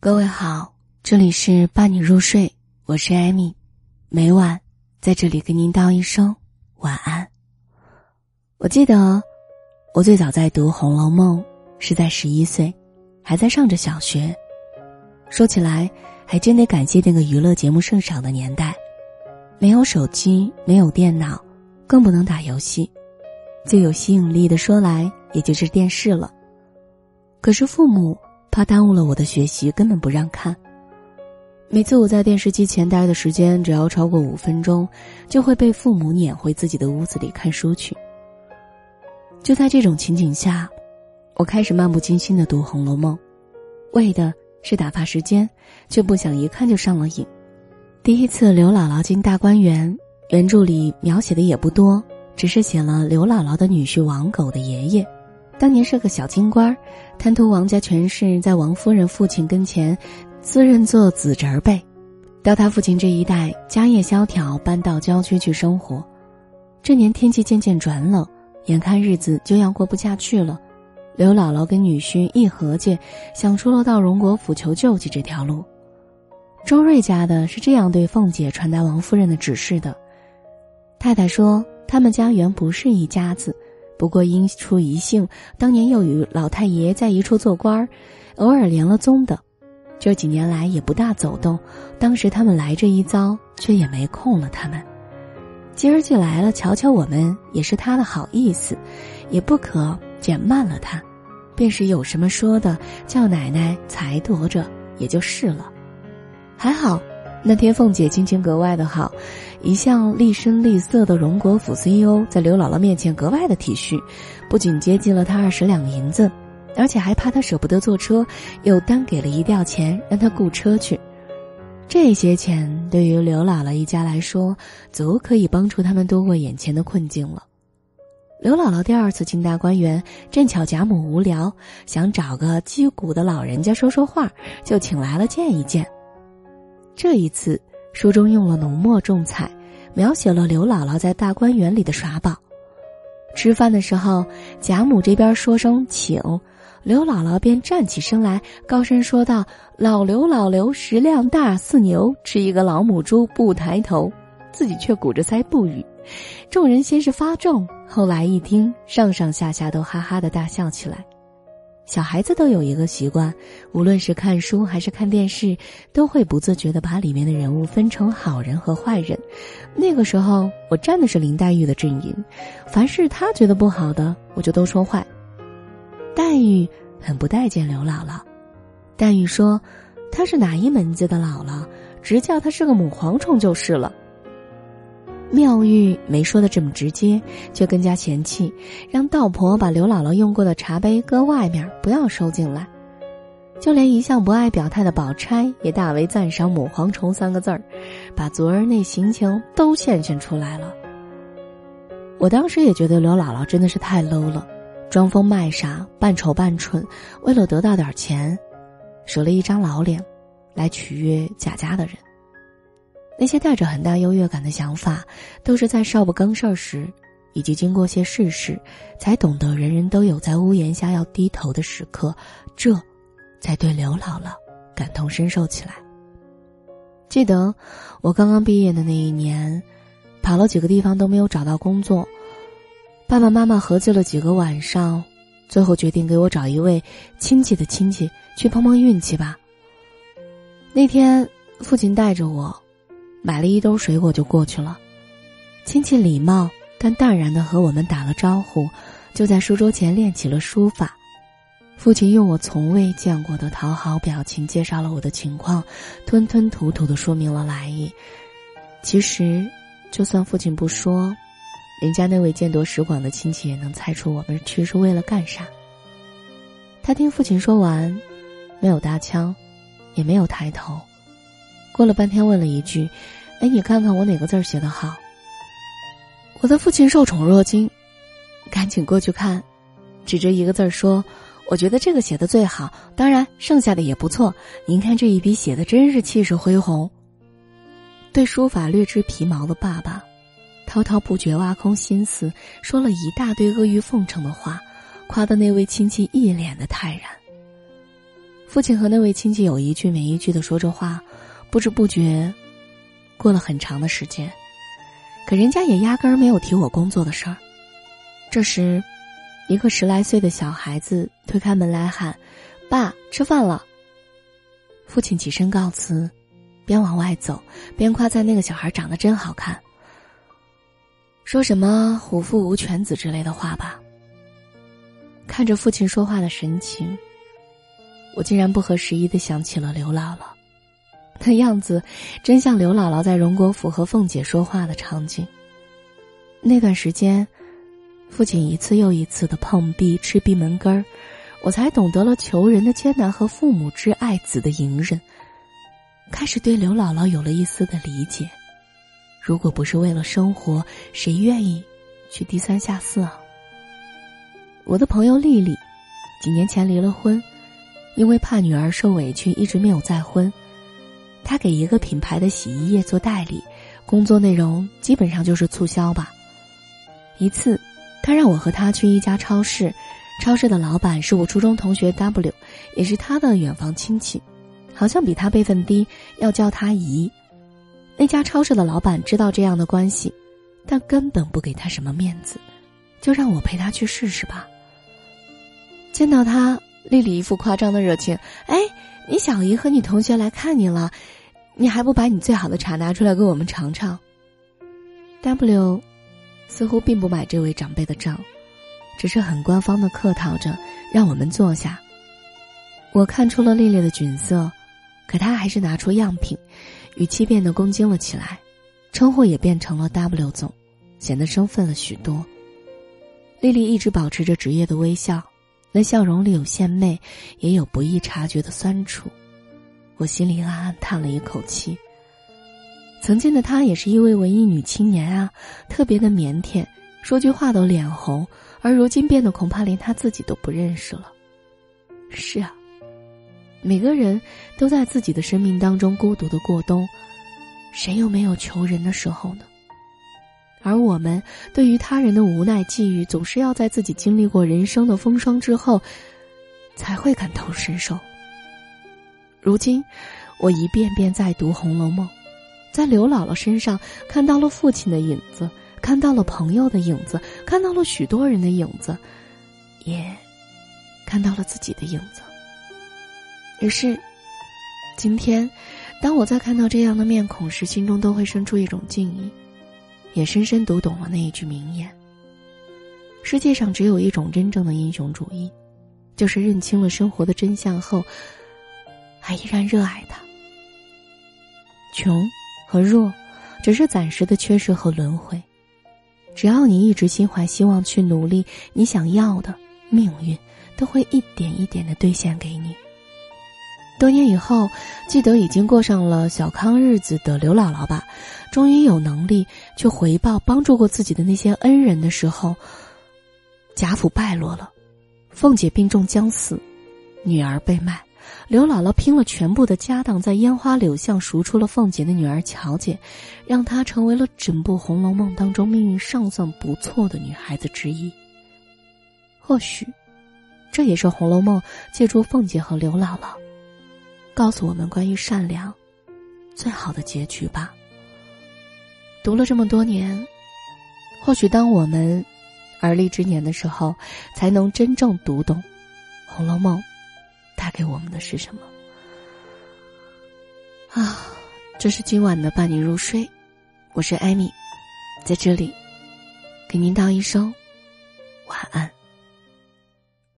各位好，这里是伴你入睡，我是艾米，每晚在这里跟您道一声晚安。我记得我最早在读《红楼梦》是在十一岁，还在上着小学。说起来，还真得感谢那个娱乐节目盛少的年代，没有手机，没有电脑，更不能打游戏，最有吸引力的说来也就是电视了。可是父母。怕耽误了我的学习，根本不让看。每次我在电视机前待的时间只要超过五分钟，就会被父母撵回自己的屋子里看书去。就在这种情景下，我开始漫不经心的读《红楼梦》，为的是打发时间，却不想一看就上了瘾。第一次刘姥姥进大观园，原著里描写的也不多，只是写了刘姥姥的女婿王狗的爷爷。当年是个小京官，贪图王家权势，在王夫人父亲跟前，自认做子侄辈。到他父亲这一代，家业萧条，搬到郊区去生活。这年天气渐渐转冷，眼看日子就要过不下去了，刘姥姥跟女婿一合计，想出了到荣国府求救济这条路。周瑞家的是这样对凤姐传达王夫人的指示的：太太说，他们家原不是一家子。不过因出一姓，当年又与老太爷在一处做官儿，偶尔连了宗的，这几年来也不大走动。当时他们来这一遭，却也没空了他们。今儿既来了，瞧瞧我们，也是他的好意思，也不可减慢了他。便是有什么说的，叫奶奶裁夺着，也就是了。还好。那天凤姐心情格外的好，一向厉声厉色的荣国府 CEO 在刘姥姥面前格外的体恤，不仅接济了她二十两银子，而且还怕她舍不得坐车，又单给了一吊钱让她雇车去。这些钱对于刘姥姥一家来说，足可以帮助他们度过眼前的困境了。刘姥姥第二次进大观园，正巧贾母无聊，想找个击鼓的老人家说说话，就请来了见一见。这一次，书中用了浓墨重彩，描写了刘姥姥在大观园里的耍宝。吃饭的时候，贾母这边说声请，刘姥姥便站起身来，高声说道：“老刘，老刘，食量大似牛，吃一个老母猪不抬头。”自己却鼓着腮不语。众人先是发怔，后来一听，上上下下都哈哈的大笑起来。小孩子都有一个习惯，无论是看书还是看电视，都会不自觉的把里面的人物分成好人和坏人。那个时候，我站的是林黛玉的阵营，凡是她觉得不好的，我就都说坏。黛玉很不待见刘姥姥，黛玉说：“她是哪一门子的姥姥，直叫她是个母蝗虫就是了。”妙玉没说的这么直接，却更加嫌弃，让道婆把刘姥姥用过的茶杯搁外面，不要收进来。就连一向不爱表态的宝钗也大为赞赏“母蝗虫”三个字儿，把昨儿那心情都现现出来了。我当时也觉得刘姥姥真的是太 low 了，装疯卖傻，扮丑扮蠢，为了得到点钱，舍了一张老脸，来取悦贾家的人。那些带着很大优越感的想法，都是在少不更事儿时，以及经过些世事，才懂得人人都有在屋檐下要低头的时刻，这，才对刘姥姥感同身受起来。记得我刚刚毕业的那一年，跑了几个地方都没有找到工作，爸爸妈妈合计了几个晚上，最后决定给我找一位亲戚的亲戚去碰碰运气吧。那天，父亲带着我。买了一兜水果就过去了，亲戚礼貌但淡然的和我们打了招呼，就在书桌前练起了书法。父亲用我从未见过的讨好表情介绍了我的情况，吞吞吐吐的说明了来意。其实，就算父亲不说，人家那位见多识广的亲戚也能猜出我们去是为了干啥。他听父亲说完，没有搭腔，也没有抬头。过了半天，问了一句：“哎，你看看我哪个字写的好？”我的父亲受宠若惊，赶紧过去看，指着一个字说：“我觉得这个写的最好，当然剩下的也不错。您看这一笔写的真是气势恢宏。”对书法略知皮毛的爸爸，滔滔不绝挖空心思，说了一大堆阿谀奉承的话，夸的那位亲戚一脸的泰然。父亲和那位亲戚有一句没一句的说着话，不知不觉，过了很长的时间，可人家也压根儿没有提我工作的事儿。这时，一个十来岁的小孩子推开门来喊：“爸，吃饭了。”父亲起身告辞，边往外走边夸赞那个小孩长得真好看。说什么“虎父无犬子”之类的话吧。看着父亲说话的神情，我竟然不合时宜的想起了刘姥姥，那样子真像刘姥姥在荣国府和凤姐说话的场景。那段时间，父亲一次又一次的碰壁、吃闭门羹儿，我才懂得了求人的艰难和父母之爱子的隐忍，开始对刘姥姥有了一丝的理解。如果不是为了生活，谁愿意去低三下四啊？我的朋友丽丽，几年前离了婚，因为怕女儿受委屈，一直没有再婚。他给一个品牌的洗衣液做代理，工作内容基本上就是促销吧。一次，他让我和他去一家超市，超市的老板是我初中同学 W，也是他的远房亲戚，好像比他辈分低，要叫他姨。那家超市的老板知道这样的关系，但根本不给他什么面子，就让我陪他去试试吧。见到他，丽丽一副夸张的热情：“哎，你小姨和你同学来看你了，你还不把你最好的茶拿出来给我们尝尝？”W 似乎并不买这位长辈的账，只是很官方的客套着让我们坐下。我看出了丽丽的窘色，可她还是拿出样品。语气变得恭敬了起来，称呼也变成了 W 总，显得生分了许多。丽丽一直保持着职业的微笑，那笑容里有献媚，也有不易察觉的酸楚。我心里暗暗叹了一口气。曾经的她也是一位文艺女青年啊，特别的腼腆，说句话都脸红，而如今变得恐怕连她自己都不认识了。是啊。每个人都在自己的生命当中孤独的过冬，谁又没有求人的时候呢？而我们对于他人的无奈际遇，总是要在自己经历过人生的风霜之后，才会感同身受。如今，我一遍遍在读《红楼梦》，在刘姥姥身上看到了父亲的影子，看到了朋友的影子，看到了许多人的影子，也看到了自己的影子。于是，今天，当我在看到这样的面孔时，心中都会生出一种敬意，也深深读懂了那一句名言：世界上只有一种真正的英雄主义，就是认清了生活的真相后，还依然热爱它。穷和弱，只是暂时的缺失和轮回，只要你一直心怀希望去努力，你想要的命运都会一点一点的兑现给你。多年以后，记得已经过上了小康日子的刘姥姥吧，终于有能力去回报帮助过自己的那些恩人的时候，贾府败落了，凤姐病重将死，女儿被卖，刘姥姥拼了全部的家当，在烟花柳巷赎出了凤姐的女儿乔姐，让她成为了整部《红楼梦》当中命运尚算不错的女孩子之一。或许，这也是《红楼梦》借助凤姐和刘姥姥。告诉我们关于善良最好的结局吧。读了这么多年，或许当我们而立之年的时候，才能真正读懂《红楼梦》带给我们的是什么。啊，这是今晚的伴你入睡，我是艾米，在这里给您道一声晚安。